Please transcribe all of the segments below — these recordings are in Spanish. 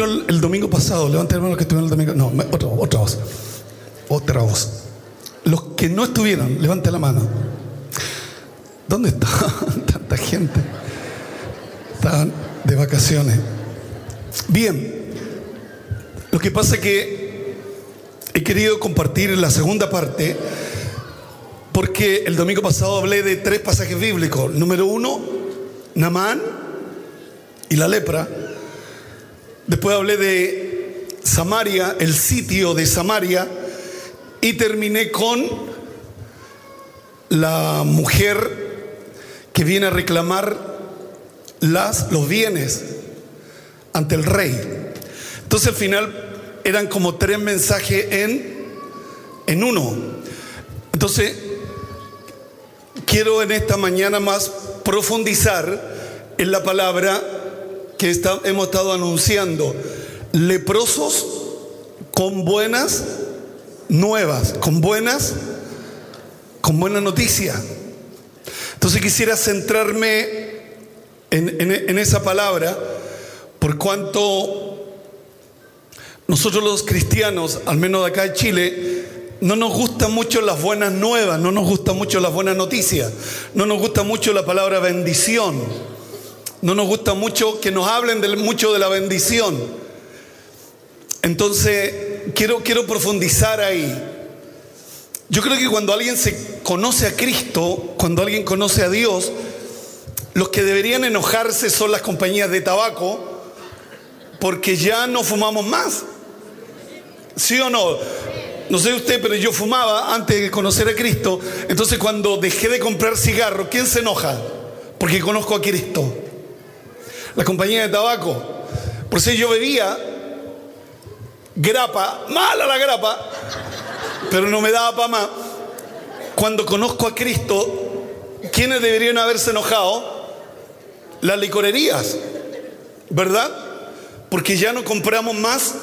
El domingo pasado? Levanten los que estuvieron el domingo. No, otra, otra voz. Otra voz. Los que no estuvieron, levanten la mano. ¿Dónde está tanta gente? Estaban de vacaciones. Bien. Lo que pasa es que he querido compartir la segunda parte porque el domingo pasado hablé de tres pasajes bíblicos. Número uno, Namán y la lepra. Después hablé de Samaria, el sitio de Samaria. Y terminé con la mujer que viene a reclamar los bienes ante el rey. Entonces al final eran como tres mensajes en, en uno. Entonces quiero en esta mañana más profundizar en la palabra que hemos estado anunciando. Leprosos con buenas nuevas, con buenas, con buena noticia. Entonces quisiera centrarme en, en- en esa palabra por cuanto nosotros los cristianos, al menos de acá de Chile, no nos gustan mucho las buenas nuevas, no nos gustan mucho las buenas noticias, no nos gusta mucho la palabra bendición, no nos gusta mucho que nos hablen mucho de la bendición. Entonces, quiero, quiero profundizar ahí. Yo creo que cuando alguien se conoce a Cristo, cuando alguien conoce a Dios, los que deberían enojarse son las compañías de tabaco, porque ya no fumamos más. ¿Sí o no? No sé usted, pero yo fumaba antes de conocer a Cristo. Entonces cuando dejé de comprar cigarros, ¿quién se enoja? Porque conozco a Cristo. La compañía de tabaco. Por eso yo bebía grapa, mala la grapa, pero no me daba para más. Cuando conozco a Cristo, ¿quiénes deberían haberse enojado? Las licorerías, ¿verdad? Porque ya no compramos más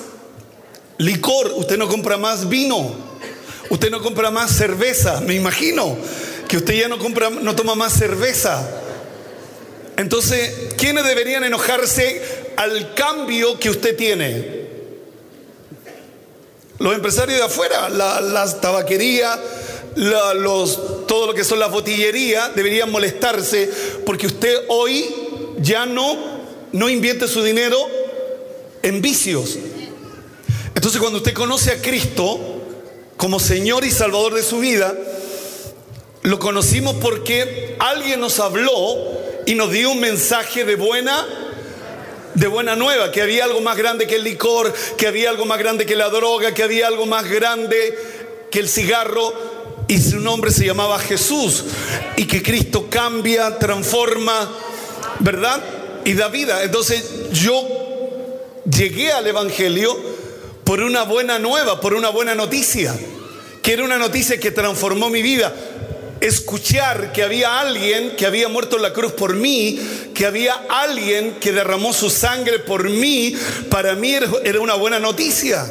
licor, usted no compra más vino, usted no compra más cerveza, me imagino que usted ya no compra, no toma más cerveza. Entonces, ¿quiénes deberían enojarse al cambio que usted tiene? Los empresarios de afuera, la- las tabaquerías, los, todo lo que son las botillerías, deberían molestarse porque usted hoy ya no, no invierte su dinero en vicios. Entonces cuando usted conoce a Cristo como Señor y Salvador de su vida, lo conocimos porque alguien nos habló y nos dio un mensaje de buena de buena nueva, que había algo más grande que el licor, que había algo más grande que la droga, que había algo más grande que el cigarro y su nombre se llamaba Jesús y que Cristo cambia, transforma, ¿verdad? Y da vida. Entonces yo llegué al Evangelio por una buena nueva, por una buena noticia, que era una noticia que transformó mi vida. Escuchar que había alguien que había muerto en la cruz por mí, que había alguien que derramó su sangre por mí, para mí era una buena noticia.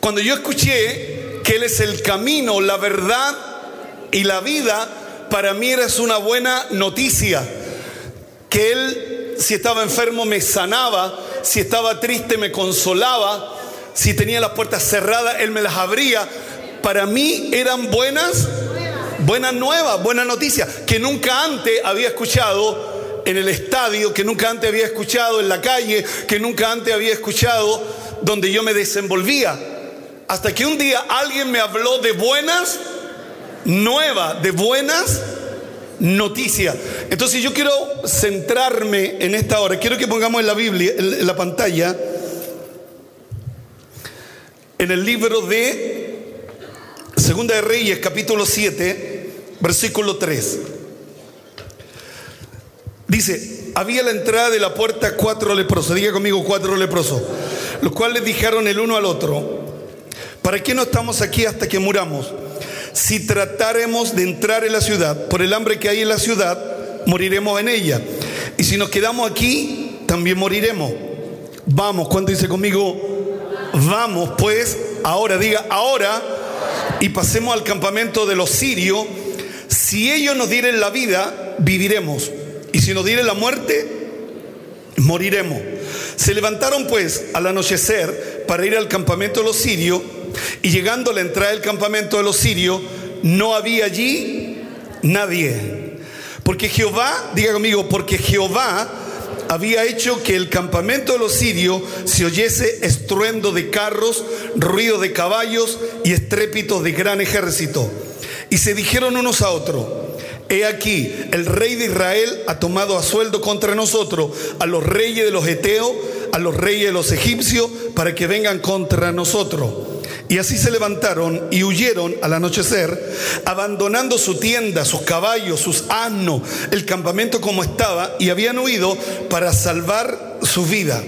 Cuando yo escuché que Él es el camino, la verdad y la vida, para mí era una buena noticia que Él, si estaba enfermo, me sanaba, si estaba triste, me consolaba, si tenía las puertas cerradas, Él me las abría. Para mí eran buenas, buenas nuevas, buenas noticias, que nunca antes había escuchado en el estadio, que nunca antes había escuchado en la calle, que nunca antes había escuchado donde yo me desenvolvía. Hasta que un día alguien me habló de buenas nuevas, de buenas noticia. Entonces yo quiero centrarme en esta hora. Quiero que pongamos en la Biblia, en la pantalla, en el libro de Segunda de Reyes, capítulo 7, versículo 3. Dice, había la entrada de la puerta cuatro leprosos. Diga conmigo cuatro leprosos. los cuales dijeron el uno al otro, ¿para qué no estamos aquí hasta que muramos? Si tratáremos de entrar en la ciudad, por el hambre que hay en la ciudad, moriremos en ella. Y si nos quedamos aquí, también moriremos. Vamos, cuando dice conmigo, vamos pues, ahora diga, ahora, y pasemos al campamento de los sirios. Si ellos nos dieren la vida, viviremos. Y si nos dieren la muerte, moriremos. Se levantaron pues al anochecer para ir al campamento de los sirios y llegando a la entrada del campamento de los sirios, no había allí nadie. Porque Jehová, diga conmigo, porque Jehová había hecho que el campamento de los sirios se oyese estruendo de carros, ruido de caballos y estrépito de gran ejército. Y se dijeron unos a otros, He aquí, el rey de Israel ha tomado a sueldo contra nosotros a los reyes de los Eteos, a los reyes de los egipcios, para que vengan contra nosotros. Y así se levantaron y huyeron al anochecer, abandonando su tienda, sus caballos, sus asnos, el campamento como estaba, y habían huido para salvar su vida.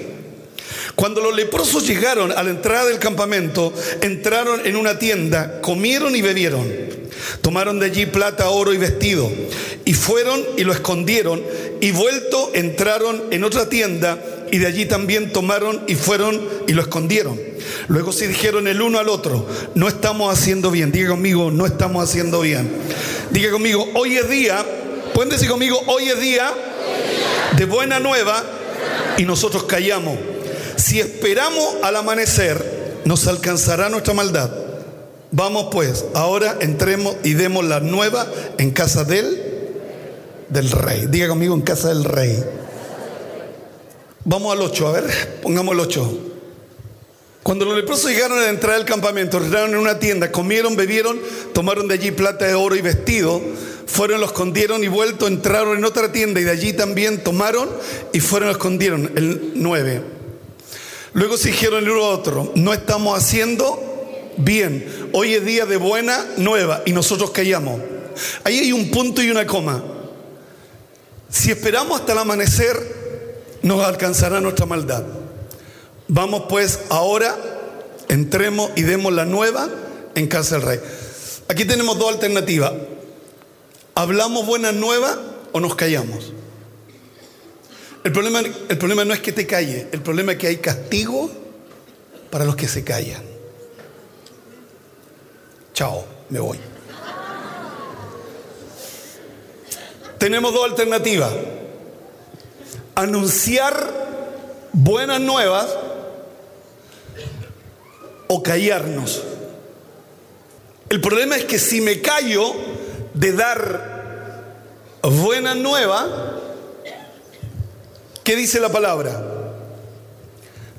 Cuando los leprosos llegaron a la entrada del campamento, entraron en una tienda, comieron y bebieron. Tomaron de allí plata, oro y vestido, y fueron y lo escondieron, y vuelto entraron en otra tienda, y de allí también tomaron y fueron y lo escondieron. Luego se dijeron el uno al otro, no estamos haciendo bien. Diga conmigo, no estamos haciendo bien. Diga conmigo, hoy es día, pueden decir conmigo, hoy es día de buena nueva y nosotros callamos. Si esperamos al amanecer, nos alcanzará nuestra maldad. Vamos pues, ahora entremos y demos la nueva en casa del del rey. Diga conmigo en casa del rey. Vamos al 8, a ver, pongamos el 8. Cuando los leprosos llegaron a la entrada del campamento, entraron en una tienda, comieron, bebieron, tomaron de allí plata de oro y vestido, fueron, lo escondieron y vuelto, entraron en otra tienda y de allí también tomaron y fueron, lo escondieron. El 9. Luego se dijeron el uno a otro, no estamos haciendo bien. Hoy es día de buena nueva y nosotros callamos. Ahí hay un punto y una coma. Si esperamos hasta el amanecer, nos alcanzará nuestra maldad. Vamos pues ahora, entremos y demos la nueva en casa del rey. Aquí tenemos dos alternativas. ¿Hablamos buena nueva o nos callamos? El problema, el problema no es que te calle, el problema es que hay castigo para los que se callan. Chao, me voy. Tenemos dos alternativas. Anunciar buenas nuevas o callarnos. El problema es que si me callo de dar buena nueva, ¿qué dice la palabra?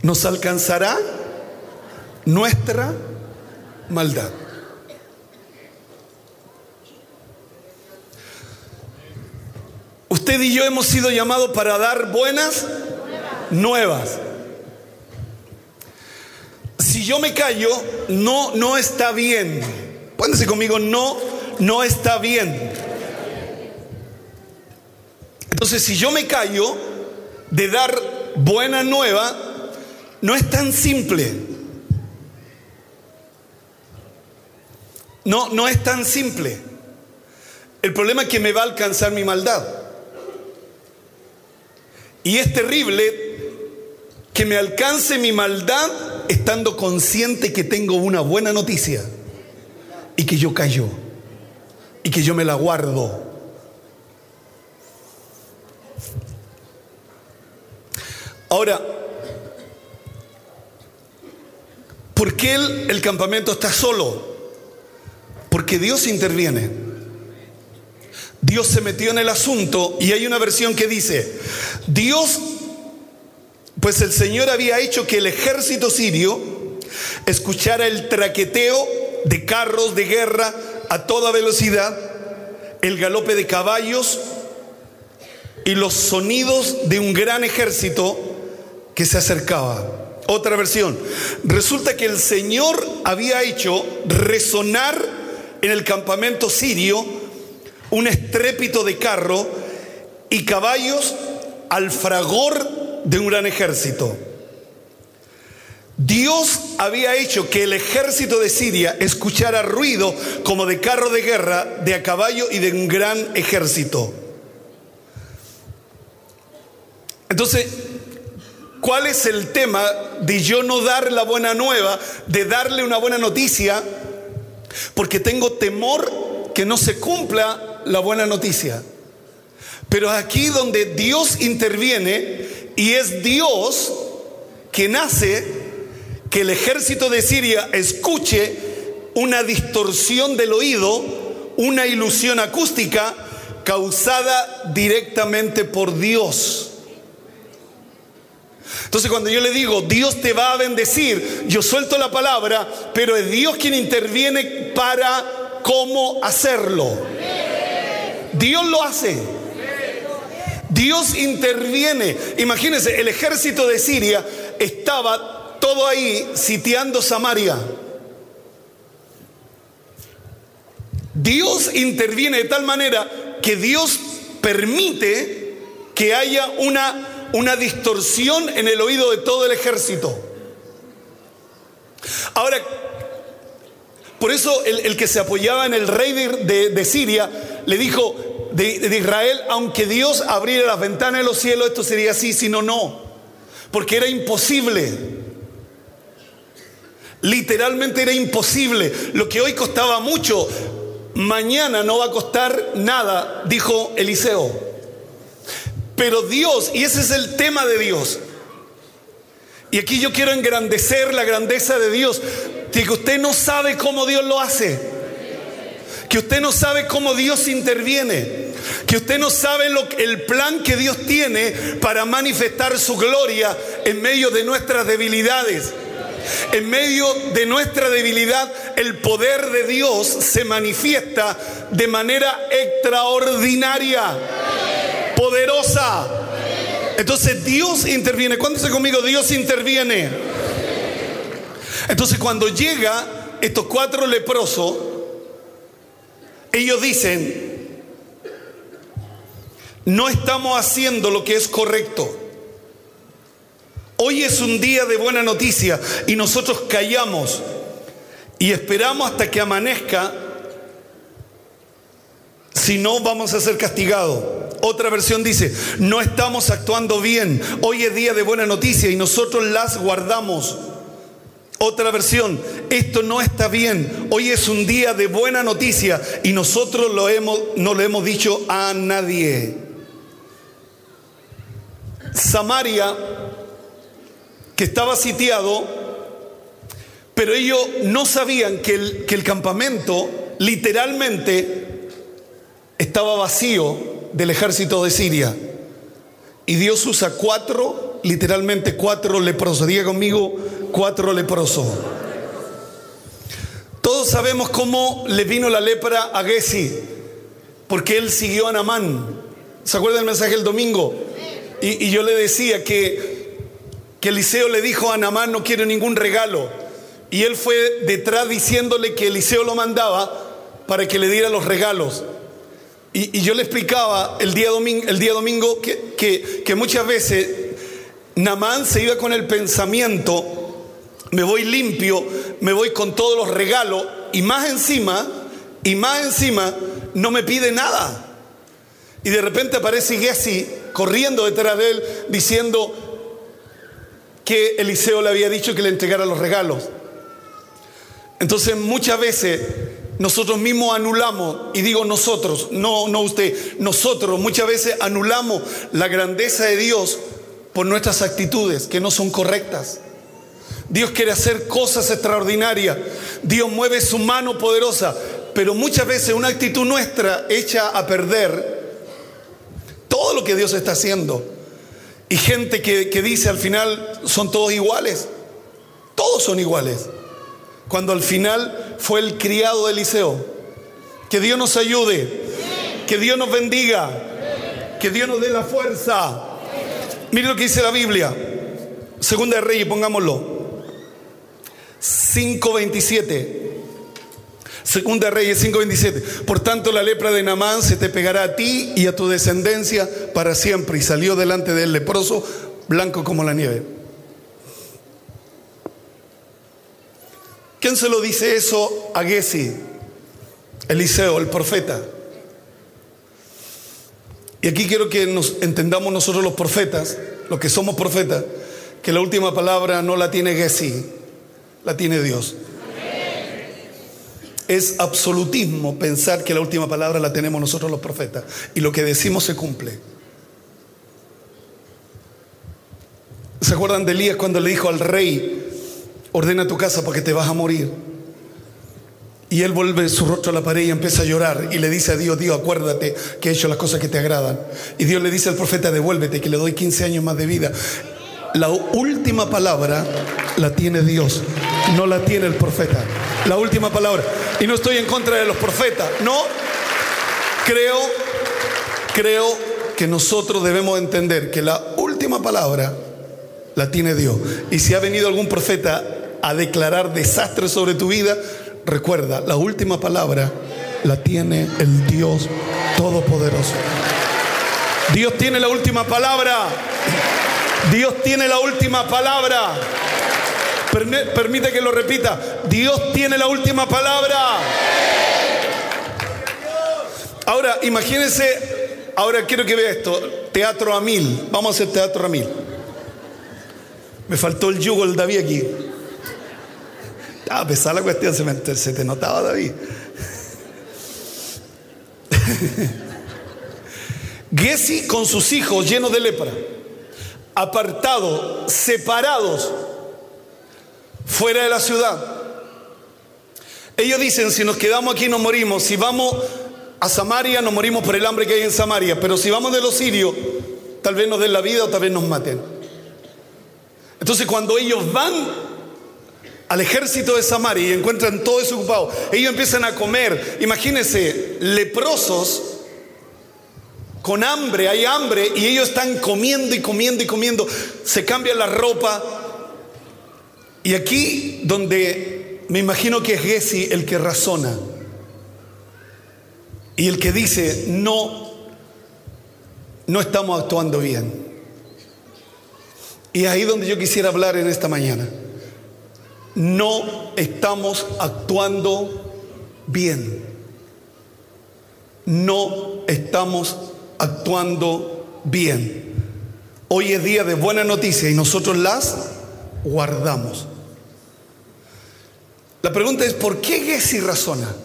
Nos alcanzará nuestra maldad. Usted y yo hemos sido llamados para dar buenas nuevas. Si yo me callo, no, no está bien. Pónganse conmigo, no, no está bien. Entonces, si yo me callo de dar buena nueva, no es tan simple. No, no es tan simple. El problema es que me va a alcanzar mi maldad. Y es terrible que me alcance mi maldad estando consciente que tengo una buena noticia y que yo callo y que yo me la guardo. Ahora, ¿por qué el, el campamento está solo? Porque Dios interviene. Dios se metió en el asunto y hay una versión que dice, Dios pues el Señor había hecho que el ejército sirio escuchara el traqueteo de carros de guerra a toda velocidad, el galope de caballos y los sonidos de un gran ejército que se acercaba. Otra versión. Resulta que el Señor había hecho resonar en el campamento sirio un estrépito de carro y caballos al fragor de un gran ejército. Dios había hecho que el ejército de Siria escuchara ruido como de carro de guerra, de a caballo y de un gran ejército. Entonces, ¿cuál es el tema de yo no dar la buena nueva, de darle una buena noticia? Porque tengo temor que no se cumpla la buena noticia. Pero aquí donde Dios interviene y es Dios quien hace que el ejército de Siria escuche una distorsión del oído, una ilusión acústica causada directamente por Dios. Entonces cuando yo le digo, Dios te va a bendecir, yo suelto la palabra, pero es Dios quien interviene para cómo hacerlo. Dios lo hace. Dios interviene. Imagínense, el ejército de Siria estaba todo ahí sitiando Samaria. Dios interviene de tal manera que Dios permite que haya una, una distorsión en el oído de todo el ejército. Ahora, por eso el, que se apoyaba en el rey de, Siria le dijo de, de, Israel, aunque Dios abriera las ventanas de los cielos, esto sería así, sino no, porque era imposible. Literalmente era imposible. Lo que hoy costaba mucho, mañana no va a costar nada, dijo Eliseo. Pero Dios, y ese es el tema de Dios. Y aquí yo quiero engrandecer la grandeza de Dios. Que usted no sabe cómo Dios lo hace. Que usted no sabe cómo Dios interviene. Que usted no sabe lo, el plan que Dios tiene para manifestar su gloria en medio de nuestras debilidades. En medio de nuestra debilidad, el poder de Dios se manifiesta de manera extraordinaria, poderosa. Entonces Dios interviene. Cuéntese conmigo, Dios interviene. Entonces cuando llega estos cuatro leprosos, ellos dicen, no estamos haciendo lo que es correcto. Hoy es un día de buena noticia y nosotros callamos y esperamos hasta que amanezca, si no vamos a ser castigados. Otra versión dice, no estamos actuando bien, hoy es día de buena noticia y nosotros las guardamos. Otra versión, esto no está bien, hoy es un día de buena noticia y nosotros lo hemos, no lo hemos dicho a nadie. Samaria que estaba sitiado, pero ellos no sabían que el, que el campamento literalmente estaba vacío del ejército de Siria. Y Dios usa cuatro, literalmente cuatro leprosos. Diga conmigo, cuatro leprosos. Todos sabemos cómo le vino la lepra a Gesi, porque él siguió a Namán. ¿Se acuerda del mensaje el domingo? Y, y yo le decía que que Eliseo le dijo a Namán no quiero ningún regalo. Y él fue detrás diciéndole que Eliseo lo mandaba para que le diera los regalos. Y, yo le explicaba el día domingo, que, que muchas veces Namán se iba con el pensamiento, me voy limpio, me voy con todos los regalos y más encima, y más encima, no me pide nada. Y de repente aparece Gessi corriendo detrás de él diciendo, que Eliseo le había dicho que le entregara los regalos. Entonces muchas veces nosotros mismos anulamos, y digo nosotros, no, no usted, nosotros muchas veces anulamos la grandeza de Dios por nuestras actitudes que no son correctas. Dios quiere hacer cosas extraordinarias, Dios mueve su mano poderosa, pero muchas veces una actitud nuestra echa a perder todo lo que Dios está haciendo. Y gente que, dice al final son todos iguales. Todos son iguales. Cuando al final fue el criado de Eliseo. Que Dios nos ayude. Que Dios nos bendiga. Que Dios nos dé la fuerza. Mire lo que dice la Biblia. Segunda Reyes, pongámoslo. 527. Segunda Reyes 5:27. Por tanto, la lepra de Namán se te pegará a ti y a tu descendencia para siempre. Y salió delante del leproso, blanco como la nieve. ¿Quién se lo dice eso a Gesi? Eliseo, el profeta. Y aquí quiero que nos entendamos nosotros los profetas, los que somos profetas, que la última palabra no la tiene Gesi, la tiene Dios. Es absolutismo pensar que la última palabra la tenemos nosotros los profetas y lo que decimos se cumple. ¿Se acuerdan de Elías cuando le dijo al rey, ordena tu casa porque te vas a morir? Y él vuelve su rostro a la pared y empieza a llorar y le dice a Dios, Dios, acuérdate que he hecho las cosas que te agradan. Y Dios le dice al profeta, devuélvete, que le doy 15 años más de vida. La última palabra la tiene Dios, no la tiene el profeta. La última palabra. Y no estoy en contra de los profetas, no. Creo, creo que nosotros debemos entender que la última palabra la tiene Dios. Y si ha venido algún profeta a declarar desastre sobre tu vida, recuerda, la última palabra la tiene el Dios Todopoderoso. Dios tiene la última palabra. Dios tiene la última palabra. Permite que lo repita. Dios tiene la última palabra. Ahora, imagínense, ahora quiero que vea esto, teatro a mil. Vamos a hacer teatro a mil. Me faltó el yugo el David aquí. A pesar la cuestión, se, se te notaba David. Gesi con sus hijos llenos de lepra, apartados, separados, fuera de la ciudad. Ellos dicen, si nos quedamos aquí nos morimos, si vamos a Samaria nos morimos por el hambre que hay en Samaria, pero si vamos de los sirios, tal vez nos den la vida o tal vez nos maten. Entonces cuando ellos van al ejército de Samaria y encuentran todo eso ocupado, ellos empiezan a comer, imagínense, leprosos con hambre, hay hambre y ellos están comiendo y comiendo y comiendo, se cambian la ropa. Y aquí donde me imagino que es Gesi el que razona y el que dice, no, no estamos actuando bien. Y ahí donde yo quisiera hablar en esta mañana. No estamos actuando bien. No estamos actuando bien. Hoy es día de buena noticia y nosotros las guardamos. La pregunta es, ¿por qué Gessi razona?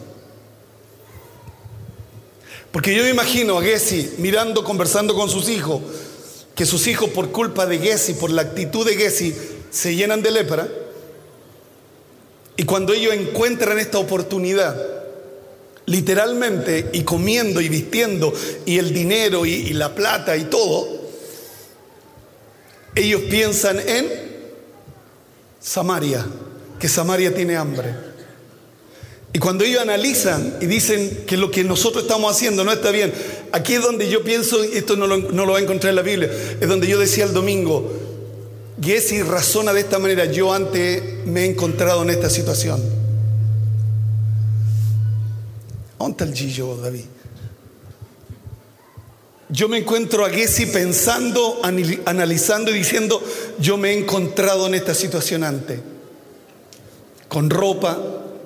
Porque yo me imagino a Gessi mirando, conversando con sus hijos, que sus hijos por culpa de Gessi, por la actitud de Gessi, se llenan de lepra. Y cuando ellos encuentran esta oportunidad, literalmente, y comiendo y vistiendo, y el dinero y, la plata y todo, ellos piensan en Samaria, que Samaria tiene hambre. Y cuando ellos analizan y dicen que lo que nosotros estamos haciendo no está bien, aquí es donde yo pienso, esto no lo, no lo va a encontrar en la Biblia, es donde yo decía el domingo, Jesse razona de esta manera, yo antes me he encontrado en esta situación. ¿Dónde está el David? Yo me encuentro a Gessi pensando, analizando y diciendo, yo me he encontrado en esta situación antes. Con ropa,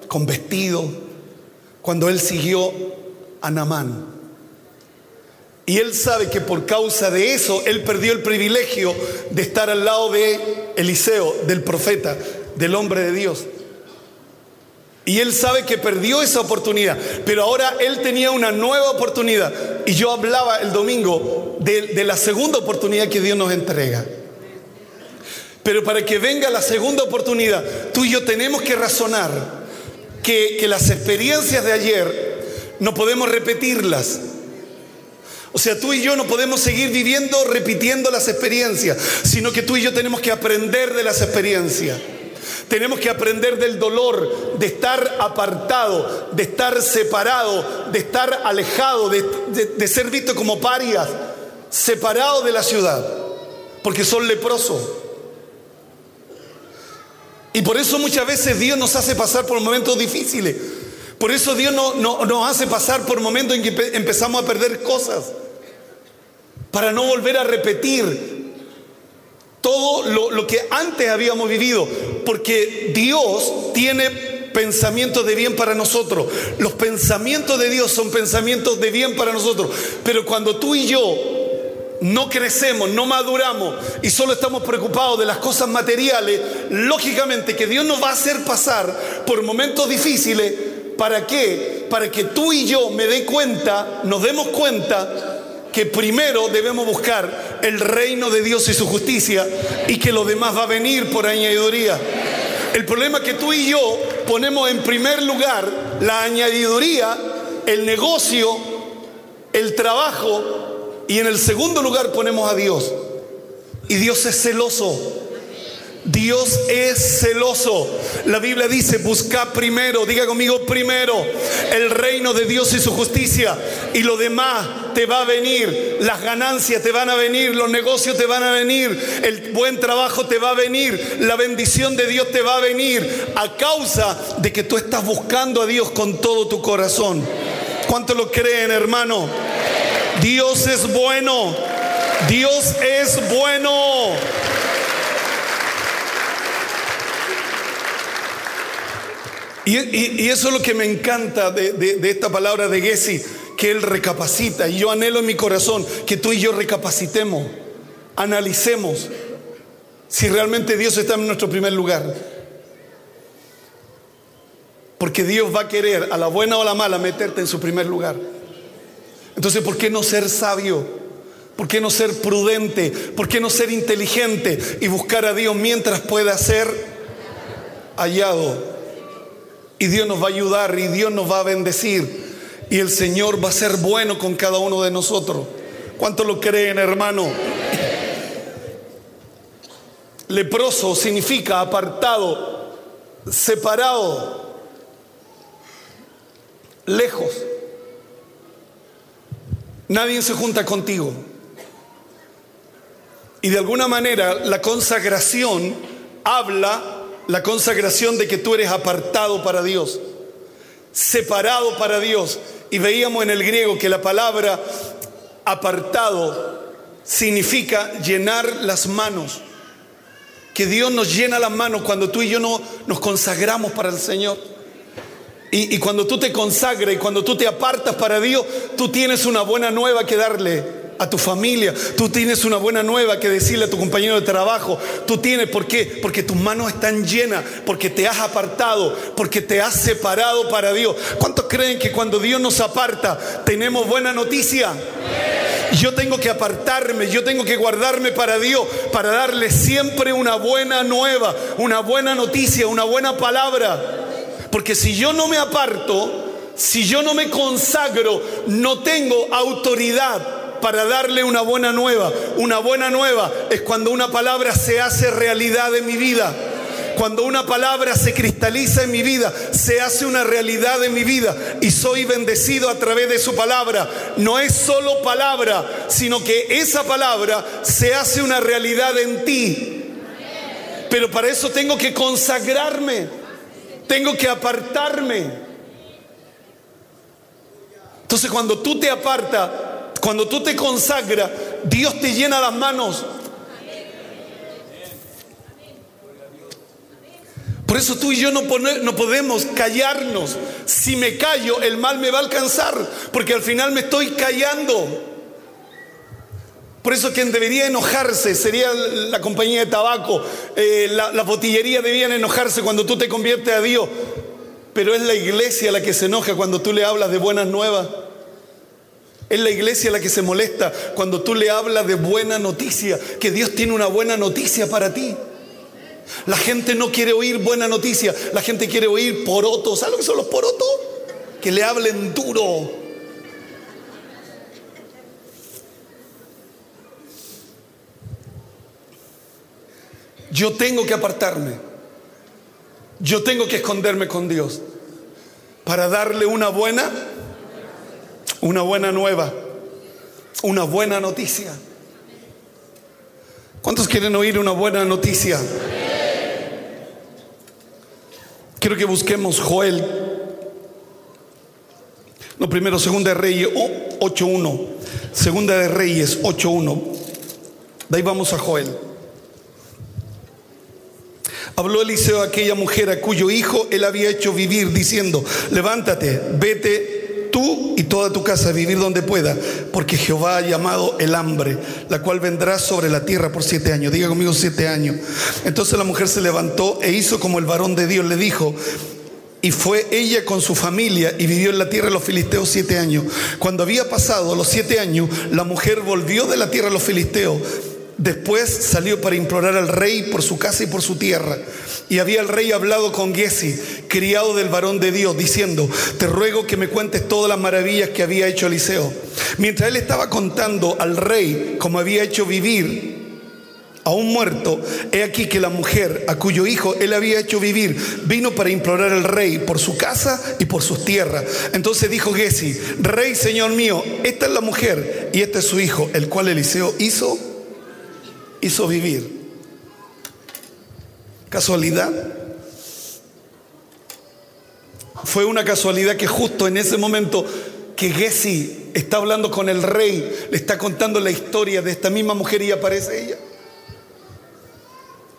con vestido, cuando él siguió a Namán. Y él sabe que por causa de eso, él perdió el privilegio de estar al lado de Eliseo, del profeta, del hombre de Dios. Y él sabe que perdió esa oportunidad, pero ahora él tenía una nueva oportunidad. Y yo hablaba el domingo de, la segunda oportunidad que Dios nos entrega. Pero para que venga la segunda oportunidad, tú y yo tenemos que razonar que, las experiencias de ayer no podemos repetirlas. O sea, tú y yo no podemos seguir viviendo repitiendo las experiencias, sino que tú y yo tenemos que aprender de las experiencias. Tenemos que aprender del dolor, de estar apartado, de estar separado, de estar alejado, de, de ser visto como parias, separado de la ciudad, porque son leprosos. Y por eso muchas veces Dios nos hace pasar por momentos difíciles. Por eso Dios no, nos hace pasar por momentos en que empezamos a perder cosas. Para no volver a repetir todo lo, lo que antes habíamos vivido. Porque Dios tiene pensamientos de bien para nosotros. Los pensamientos de Dios son pensamientos de bien para nosotros. Pero cuando tú y yo no crecemos, no maduramos y solo estamos preocupados de las cosas materiales, lógicamente que Dios nos va a hacer pasar por momentos difíciles. ¿Para qué? Para que tú y yo me dé cuenta, nos demos cuenta que primero debemos buscar el reino de Dios y su justicia y que lo demás va a venir por añadiduría. El problema es que tú y yo ponemos en primer lugar la añadiduría, el negocio, el trabajo y en el segundo lugar ponemos a Dios. Y Dios es celoso. Dios es celoso. La Biblia dice, busca primero, diga conmigo primero, el reino de Dios y su justicia. Y lo demás te va a venir. Las ganancias te van a venir, los negocios te van a venir, el buen trabajo te va a venir, la bendición de Dios te va a venir a causa de que tú estás buscando a Dios con todo tu corazón. ¿Cuánto lo creen, hermano? Dios es bueno. Dios es bueno. Y, eso es lo que me encanta de, esta palabra de Gessi, que Él recapacita. Y yo anhelo en mi corazón que tú y yo recapacitemos, analicemos si realmente Dios está en nuestro primer lugar. Porque Dios va a querer, a la buena o a la mala, meterte en su primer lugar. Entonces, ¿por qué no ser sabio? ¿Por qué no ser prudente? ¿Por qué no ser inteligente y buscar a Dios mientras pueda ser hallado? Y Dios nos va a ayudar y Dios nos va a bendecir. Y el Señor va a ser bueno con cada uno de nosotros. ¿Cuánto lo creen, hermano? Leproso significa apartado, separado, lejos. Nadie se junta contigo. Y de alguna manera la consagración habla la consagración de que tú eres apartado para Dios, separado para Dios. Y veíamos en el griego que la palabra apartado significa llenar las manos. Que Dios nos llena las manos cuando tú y yo no nos consagramos para el Señor. Y, y cuando tú te consagras y cuando tú te apartas para Dios, tú tienes una buena nueva que darle a tu familia. Tú tienes una buena nueva que decirle a tu compañero de trabajo. Tú tienes, ¿por qué? Porque tus manos están llenas, porque te has apartado, porque te has separado para Dios. ¿Cuántos creen que cuando Dios nos aparta tenemos buena noticia? Yo tengo que apartarme, yo tengo que guardarme para Dios, para darle siempre una buena nueva, una buena noticia, una buena palabra. Porque si yo no me aparto, si yo no me consagro, no tengo autoridad para darle una buena nueva. Una buena nueva es cuando una palabra se hace realidad en mi vida. Cuando una palabra se cristaliza en mi vida, se hace una realidad en mi vida y soy bendecido a través de su palabra. No es solo palabra, sino que esa palabra se hace una realidad en ti. Pero para eso tengo que consagrarme, tengo que apartarme. Entonces cuando tú te apartas, cuando tú te consagras, Dios te llena las manos. Por eso tú y yo no, podemos callarnos. Si me callo, el mal me va a alcanzar, porque al final me estoy callando. Por eso quien debería enojarse sería la compañía de tabaco, eh, la, la botillería debían enojarse cuando tú te conviertes a Dios, pero es la iglesia la que se enoja cuando tú le hablas de buenas nuevas. Es la iglesia la que se molesta cuando tú le hablas de buena noticia, que Dios tiene una buena noticia para ti. La gente no quiere oír buena noticia, la gente quiere oír porotos. ¿Sabes lo que son los porotos? Que le hablen duro. Yo tengo que apartarme. Yo tengo que esconderme con Dios para darle una buena una buena nueva, una buena noticia. ¿Cuántos quieren oír una buena noticia? Quiero que busquemos Joel. No, primero, Segunda de Reyes 8.1. Segunda de Reyes 8.1. De ahí vamos a Joel. Habló Eliseo a aquella mujer a cuyo hijo él había hecho vivir, diciendo, levántate, vete tú y toda tu casa vivir donde pueda, porque Jehová ha llamado el hambre, la cual vendrá sobre la tierra por siete años. Diga conmigo siete años. Entonces la mujer se levantó e hizo como el varón de Dios le dijo, y fue ella con su familia y vivió en la tierra de los filisteos siete años. Cuando había pasado los siete años, la mujer volvió de la tierra de los filisteos. Después salió para implorar al rey por su casa y por su tierra. Y había el rey hablado con Giesi, criado del varón de Dios, diciendo, te ruego que me cuentes todas las maravillas que había hecho Eliseo. Mientras él estaba contando al rey cómo había hecho vivir a un muerto, he aquí que la mujer a cuyo hijo él había hecho vivir vino para implorar al rey por su casa y por sus tierras. Entonces dijo Gesi, rey señor mío, esta es la mujer y este es su hijo, el cual Eliseo hizo, hizo vivir. ¿Casualidad? Fue una casualidad que justo en ese momento que Gesi está hablando con el rey, le está contando la historia de esta misma mujer y aparece ella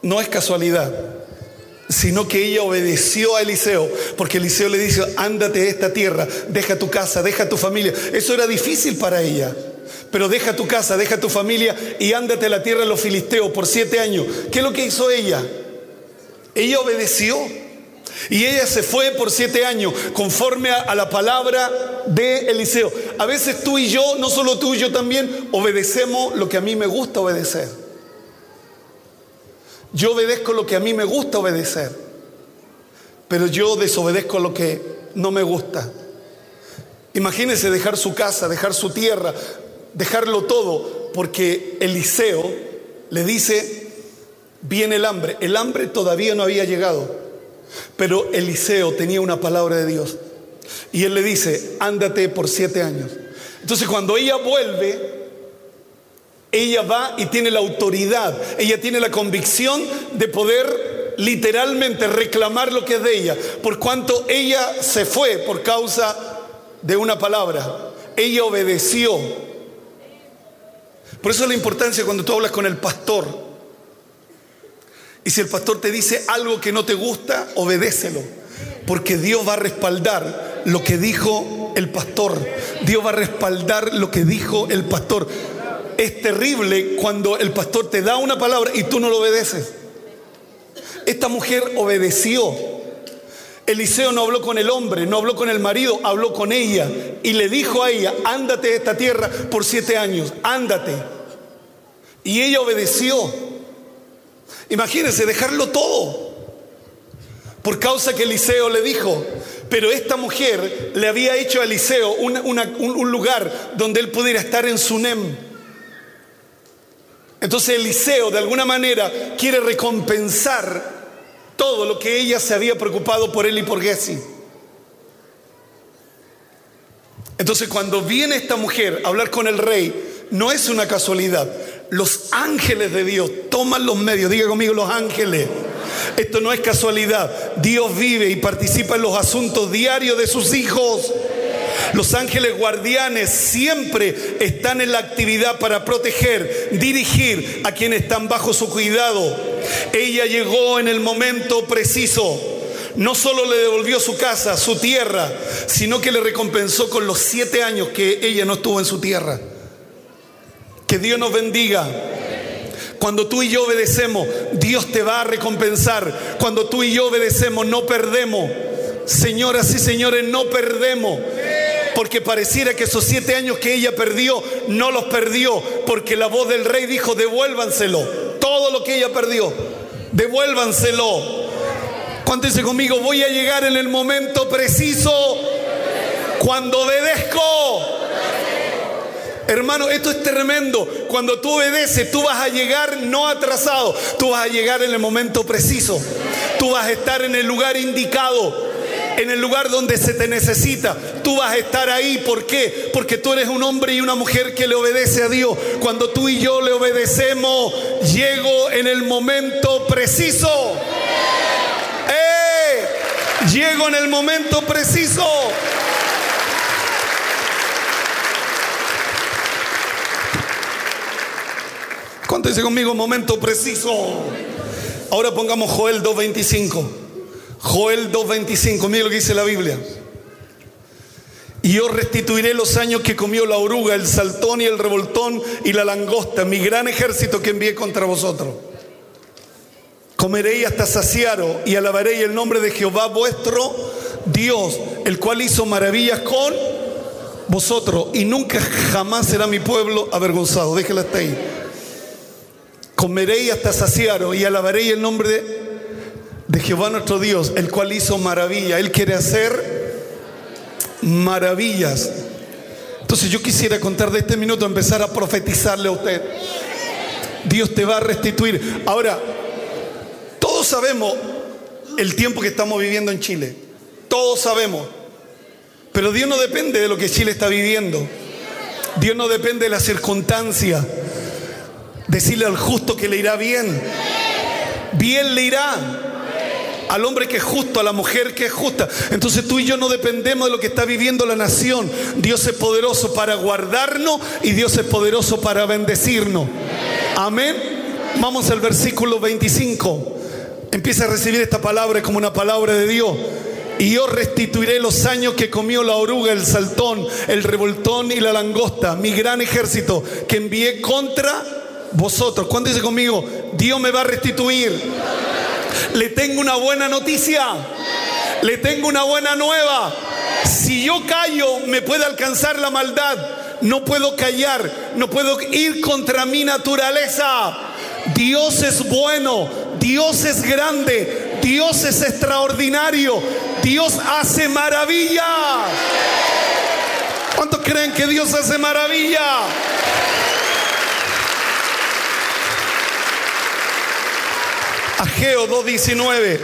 no es casualidad, sino que ella obedeció a Eliseo, porque Eliseo le dice, ándate de esta tierra, deja tu casa, deja tu familia. Eso era difícil para ella. Pero deja tu casa, deja tu familia y ándate a la tierra de los filisteos por siete años. ¿Qué es lo que hizo ella? Ella obedeció. Y ella se fue por siete años conforme a, la palabra de Eliseo. A veces tú y yo, no solo tú y yo también, obedecemos lo que a mí me gusta obedecer. Yo obedezco lo que a mí me gusta obedecer, pero yo desobedezco lo que no me gusta. Imagínese dejar su casa, dejar su tierra, dejarlo todo, porque Eliseo le dice, viene el hambre. El hambre todavía no había llegado, pero Eliseo tenía una palabra de Dios. Y él le dice, ándate por siete años. Entonces cuando ella vuelve, ella va y tiene la autoridad, ella tiene la convicción de poder literalmente reclamar lo que es de ella, por cuanto ella se fue por causa de una palabra, ella obedeció. Por eso la importancia cuando tú hablas con el pastor, y si el pastor te dice algo que no te gusta, obedécelo, porque Dios va a respaldar lo que dijo el pastor, Dios va a respaldar lo que dijo el pastor es terrible cuando el pastor te da una palabra y tú no lo obedeces. Esta mujer obedeció. Eliseo no habló con el hombre, no habló con el marido, habló con ella y le dijo a ella, ándate de esta tierra por siete años, ándate. Y ella obedeció. Imagínense, dejarlo todo. Por causa que Eliseo le dijo, pero esta mujer le había hecho a Eliseo un, un lugar donde él pudiera estar en Sunem entonces Eliseo de alguna manera quiere recompensar todo lo que ella se había preocupado por él y por Gessi. Entonces cuando viene esta mujer a hablar con el rey, no es una casualidad. Los ángeles de Dios toman los medios, diga conmigo los ángeles. Esto no es casualidad. Dios vive y participa en los asuntos diarios de sus hijos. Los ángeles guardianes siempre están en la actividad para proteger, dirigir a quienes están bajo su cuidado. Ella llegó en el momento preciso. No solo le devolvió su casa, su tierra, sino que le recompensó con los siete años que ella no estuvo en su tierra. Que Dios nos bendiga. Cuando tú y yo obedecemos, Dios te va a recompensar. Cuando tú y yo obedecemos, no perdemos. Señoras y señores, no perdemos porque pareciera que esos siete años que ella perdió, no los perdió, porque la voz del rey dijo, devuélvanselo, todo lo que ella perdió, devuélvanselo. ¿Cuánto dice conmigo? Voy a llegar en el momento preciso cuando obedezco. Hermano, esto es tremendo. Cuando tú obedeces, tú vas a llegar no atrasado, tú vas a llegar en el momento preciso. Tú vas a estar en el lugar indicado en el lugar donde se te necesita. Tú vas a estar ahí. ¿Por qué? Porque tú eres un hombre y una mujer que le obedece a Dios. Cuando tú y yo le obedecemos, llego en el momento preciso. ¡Eh! Llego en el momento preciso. ¿Cuánto dice conmigo momento preciso? Ahora pongamos Joel 2.25. Joel 2.25, mire lo que dice la Biblia. Y yo restituiré los años que comió la oruga, el saltón y el revoltón y la langosta, mi gran ejército que envié contra vosotros. Comeréis hasta saciaros y alabaréis el nombre de Jehová vuestro Dios, el cual hizo maravillas con vosotros y nunca jamás será mi pueblo avergonzado. Déjela hasta ahí. Comeréis hasta saciaros y alabaréis el nombre de, Jehová nuestro Dios, el cual hizo maravilla. Él quiere hacer maravillas. Entonces yo quisiera contar de este minuto, empezar a profetizarle a usted. Dios te va a restituir. Ahora, todos sabemos el tiempo que estamos viviendo en Chile. Todos sabemos. Pero Dios no depende de lo que Chile está viviendo. Dios no depende de la circunstancia. Decirle al justo que le irá bien. Bien le irá al hombre que es justo, a la mujer que es justa. Entonces tú y yo no dependemos de lo que está viviendo la nación. Dios es poderoso para guardarnos y Dios es poderoso para bendecirnos. Amén. Vamos al versículo 25. Empieza a recibir esta palabra como una palabra de Dios. Y yo restituiré los años que comió la oruga, el saltón, el revoltón y la langosta, mi gran ejército que envié contra vosotros. ¿Cuándo dice conmigo? Dios me va a restituir. Le tengo una buena noticia. Le tengo una buena nueva. Si yo callo, me puede alcanzar la maldad. No puedo callar, no puedo ir contra mi naturaleza. Dios es bueno, Dios es grande, Dios es extraordinario, Dios hace maravillas. ¿Cuántos creen que Dios hace maravillas? Ageo 2.19.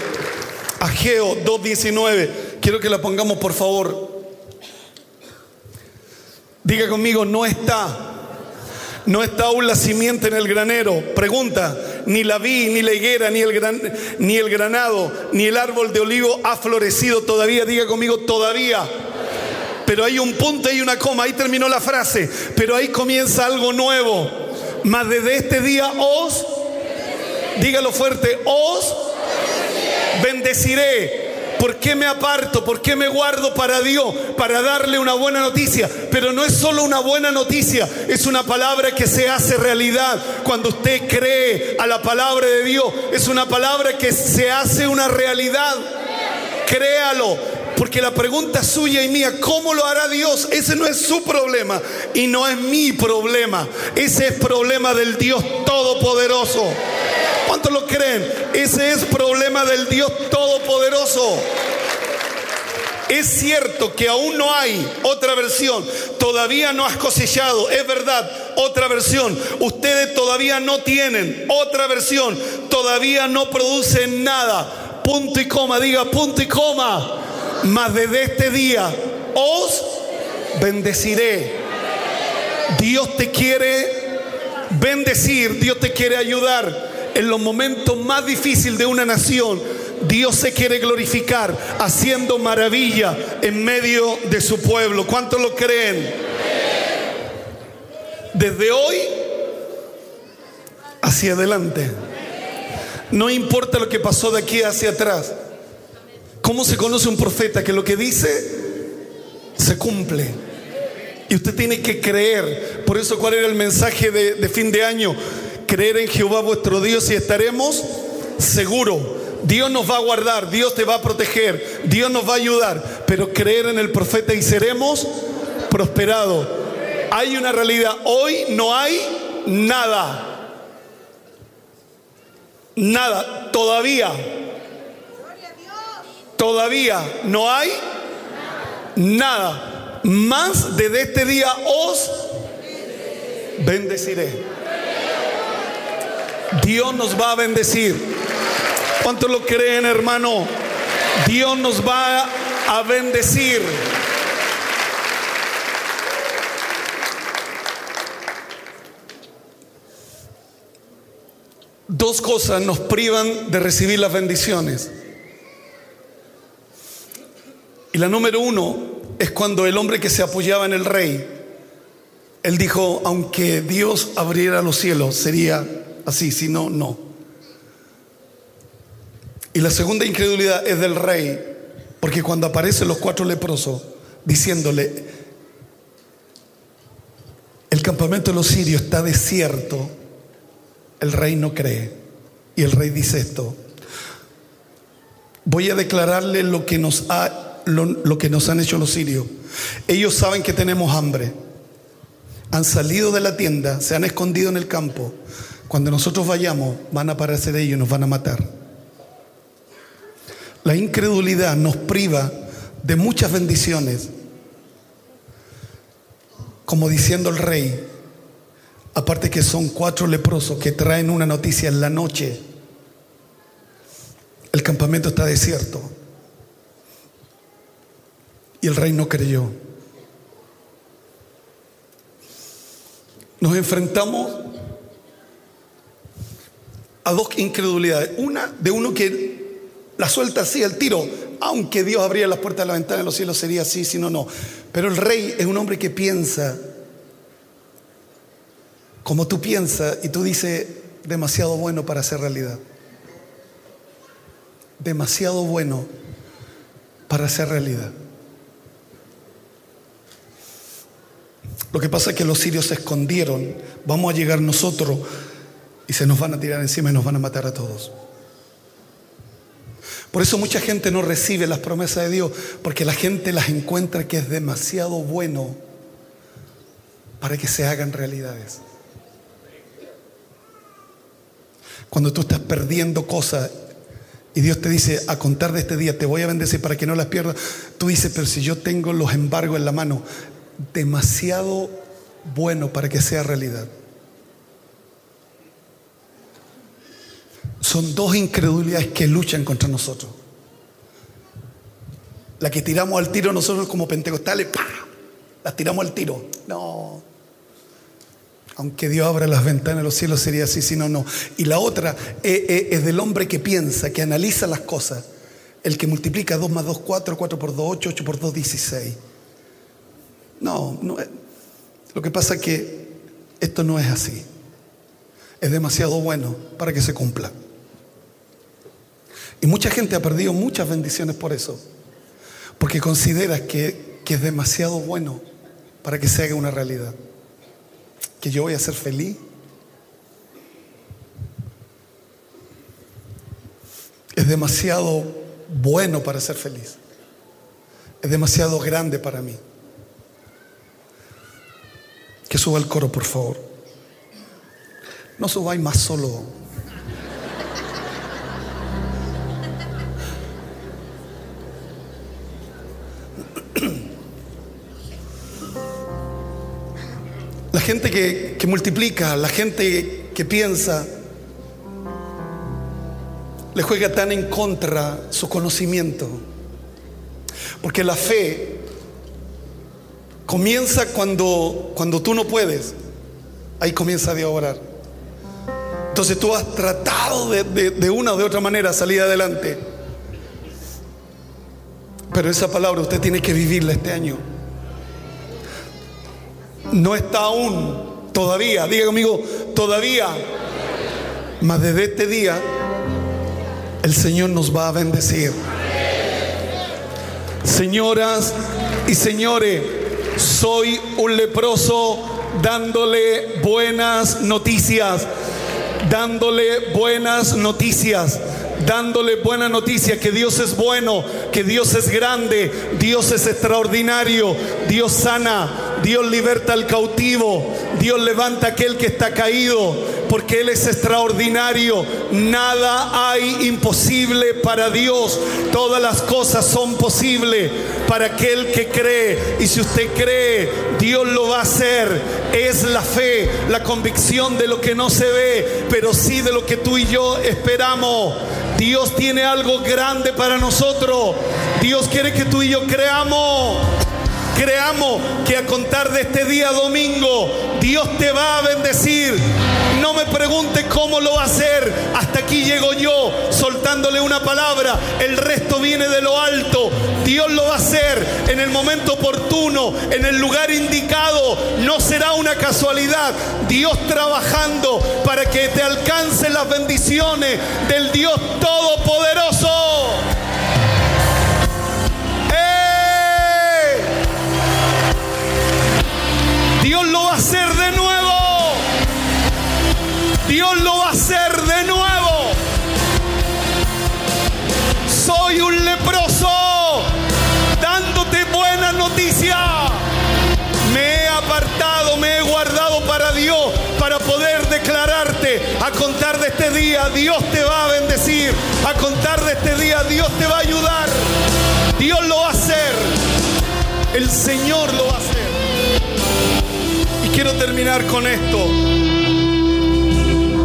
Ageo 2.19. Quiero que la pongamos por favor. Diga conmigo, no está. No está aún la simiente en el granero. Pregunta, ni la vi, ni la higuera, ni el, gran, ni el granado, ni el árbol de olivo ha florecido todavía. Diga conmigo, todavía. Pero hay un punto y una coma. Ahí terminó la frase. Pero ahí comienza algo nuevo. Mas desde este día os Dígalo fuerte, os bendeciré. ¿Por qué me aparto? ¿Por qué me guardo para Dios? Para darle una buena noticia. Pero no es solo una buena noticia, es una palabra que se hace realidad. Cuando usted cree a la palabra de Dios, es una palabra que se hace una realidad. Créalo. Porque la pregunta suya y mía, ¿cómo lo hará Dios? Ese no es su problema y no es mi problema. Ese es problema del Dios Todopoderoso. ¿Cuántos lo creen? Ese es problema del Dios Todopoderoso. Es cierto que aún no hay otra versión, todavía no has cosechado, es verdad, otra versión. Ustedes todavía no tienen otra versión, todavía no producen nada. Punto y coma, diga punto y coma. Mas desde este día os bendeciré. Dios te quiere bendecir, Dios te quiere ayudar en los momentos más difíciles de una nación, Dios se quiere glorificar haciendo maravilla en medio de su pueblo. ¿Cuántos lo creen? Desde hoy hacia adelante. No importa lo que pasó de aquí hacia atrás. ¿Cómo se conoce un profeta? Que lo que dice se cumple. Y usted tiene que creer. Por eso, ¿cuál era el mensaje de, fin de año? creer en Jehová vuestro Dios y estaremos seguros. Dios nos va a guardar, Dios te va a proteger, Dios nos va a ayudar, pero creer en el profeta y seremos prosperados. Hay una realidad, hoy no hay nada. Nada, todavía. Todavía no hay nada. Más desde este día os bendeciré. Dios nos va a bendecir. ¿Cuántos lo creen, hermano? Dios nos va a bendecir. Dos cosas nos privan de recibir las bendiciones. Y la número uno es cuando el hombre que se apoyaba en el rey, él dijo, aunque Dios abriera los cielos, sería así, si no, no. Y la segunda incredulidad es del rey, porque cuando aparecen los cuatro leprosos diciéndole, el campamento de los sirios está desierto, el rey no cree. Y el rey dice esto, voy a declararle lo que nos, ha, lo, que nos han hecho los sirios. Ellos saben que tenemos hambre. Han salido de la tienda, se han escondido en el campo. Cuando nosotros vayamos, van a aparecer ellos y nos van a matar. La incredulidad nos priva de muchas bendiciones. Como diciendo el rey, aparte que son cuatro leprosos que traen una noticia en la noche, el campamento está desierto. Y el rey no creyó. Nos enfrentamos a dos incredulidades. Una de uno que la suelta así el tiro, aunque Dios abría las puertas de la ventana de los cielos sería así, si no, no. Pero el rey es un hombre que piensa como tú piensas y tú dices demasiado bueno para ser realidad. Demasiado bueno para ser realidad. Lo que pasa es que los sirios se escondieron. Vamos a llegar nosotros y se nos van a tirar encima y nos van a matar a todos. Por eso mucha gente no recibe las promesas de Dios, porque la gente las encuentra que es demasiado bueno para que se hagan realidades. Cuando tú estás perdiendo cosas y Dios te dice, a contar de este día te voy a bendecir para que no las pierdas, tú dices, pero si yo tengo los embargos en la mano, demasiado bueno para que sea realidad. Son dos incredulidades que luchan contra nosotros. La que tiramos al tiro nosotros como pentecostales, ¡pah! las tiramos al tiro. No. Aunque Dios abra las ventanas de los cielos sería así, si no, no. Y la otra es, es, es del hombre que piensa, que analiza las cosas. El que multiplica 2 más 2, 4, 4 por 2, 8, 8 por 2, 16. No, no. Lo que pasa es que esto no es así. Es demasiado bueno para que se cumpla. Y mucha gente ha perdido muchas bendiciones por eso. Porque considera que, que es demasiado bueno para que se haga una realidad. Que yo voy a ser feliz. Es demasiado bueno para ser feliz. Es demasiado grande para mí. Que suba el coro, por favor. No subáis más solo. La gente que, que, multiplica, la gente que piensa, le juega tan en contra su conocimiento. Porque la fe comienza cuando, cuando tú no puedes. Ahí comienza a orar. Entonces tú has tratado de, de, de una o de otra manera salir adelante. Pero esa palabra usted tiene que vivirla este año. No está aún, todavía, diga conmigo, todavía. Mas desde este día el Señor nos va a bendecir. Señoras y señores, soy un leproso dándole buenas noticias, dándole buenas noticias dándole buena noticia que Dios es bueno, que Dios es grande, Dios es extraordinario, Dios sana, Dios liberta al cautivo, Dios levanta aquel que está caído, porque Él es extraordinario. Nada hay imposible para Dios, todas las cosas son posibles para aquel que cree. Y si usted cree, Dios lo va a hacer. Es la fe, la convicción de lo que no se ve, pero sí de lo que tú y yo esperamos. Dios tiene algo grande para nosotros. Dios quiere que tú y yo creamos. Creamos que a contar de este día domingo, Dios te va a bendecir. No me pregunte cómo lo va a hacer. Hasta aquí llego yo soltándole una palabra. El resto viene de lo alto. Dios lo va a hacer en el momento oportuno, en el lugar indicado. No será una casualidad. Dios trabajando para que te alcancen las bendiciones del Dios Todopoderoso. ¡Eh! Dios lo va a hacer de nuevo. Dios lo va a hacer de nuevo. Soy un leproso dándote buena noticia. Me he apartado, me he guardado para Dios, para poder declararte. A contar de este día, Dios te va a bendecir. A contar de este día, Dios te va a ayudar. Dios lo va a hacer. El Señor lo va a hacer. Y quiero terminar con esto.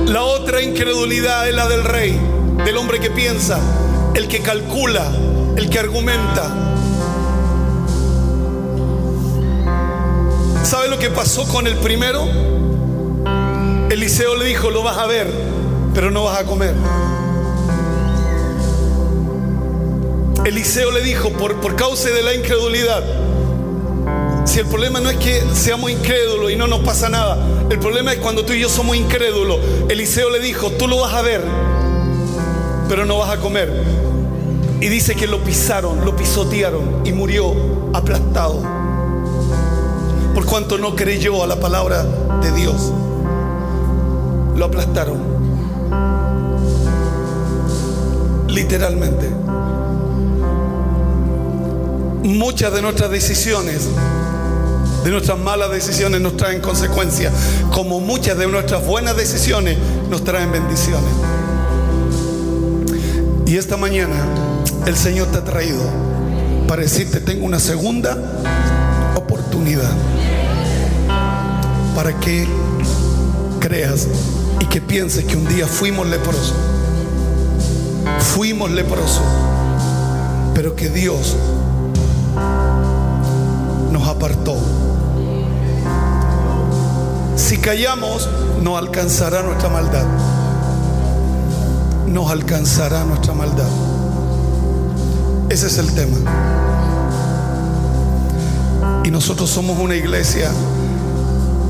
La otra incredulidad es la del rey, del hombre que piensa, el que calcula, el que argumenta. ¿Sabe lo que pasó con el primero? Eliseo le dijo, lo vas a ver, pero no vas a comer. Eliseo le dijo, por, por causa de la incredulidad, si el problema no es que seamos incrédulos y no nos pasa nada, el problema es cuando tú y yo somos incrédulos. Eliseo le dijo, tú lo vas a ver, pero no vas a comer. Y dice que lo pisaron, lo pisotearon y murió aplastado. Por cuanto no creyó a la palabra de Dios. Lo aplastaron. Literalmente. Muchas de nuestras decisiones de nuestras malas decisiones nos traen consecuencias, como muchas de nuestras buenas decisiones nos traen bendiciones. Y esta mañana el Señor te ha traído para decirte, tengo una segunda oportunidad para que creas y que pienses que un día fuimos leprosos. Fuimos leprosos, pero que Dios nos apartó si callamos, no alcanzará nuestra maldad. Nos alcanzará nuestra maldad. Ese es el tema. Y nosotros somos una iglesia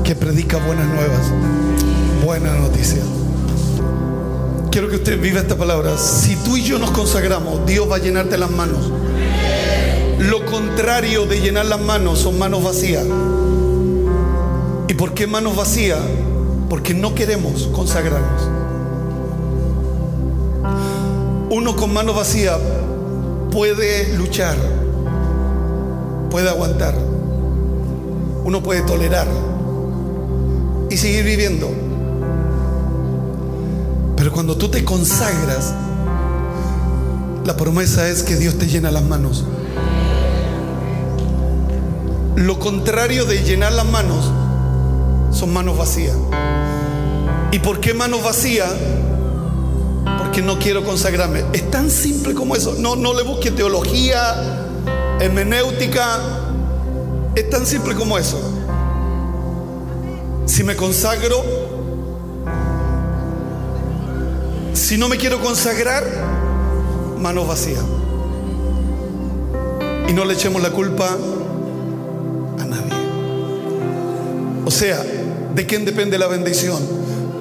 que predica buenas nuevas, buenas noticias. Quiero que usted viva esta palabra. Si tú y yo nos consagramos, Dios va a llenarte las manos. Lo contrario de llenar las manos son manos vacías. ¿Y por qué manos vacías? Porque no queremos consagrarnos. Uno con manos vacías puede luchar, puede aguantar, uno puede tolerar y seguir viviendo. Pero cuando tú te consagras, la promesa es que Dios te llena las manos. Lo contrario de llenar las manos son manos vacías. ¿Y por qué manos vacías? Porque no quiero consagrarme. Es tan simple como eso. No, no le busque teología, hermenéutica. Es tan simple como eso. Si me consagro, si no me quiero consagrar, manos vacías. Y no le echemos la culpa a nadie. O sea, ¿De quién depende la bendición?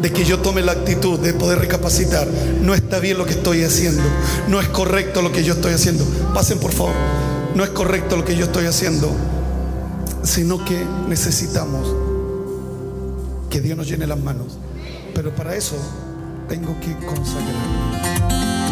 De que yo tome la actitud de poder recapacitar. No está bien lo que estoy haciendo. No es correcto lo que yo estoy haciendo. Pasen por favor. No es correcto lo que yo estoy haciendo. Sino que necesitamos que Dios nos llene las manos. Pero para eso tengo que consagrar.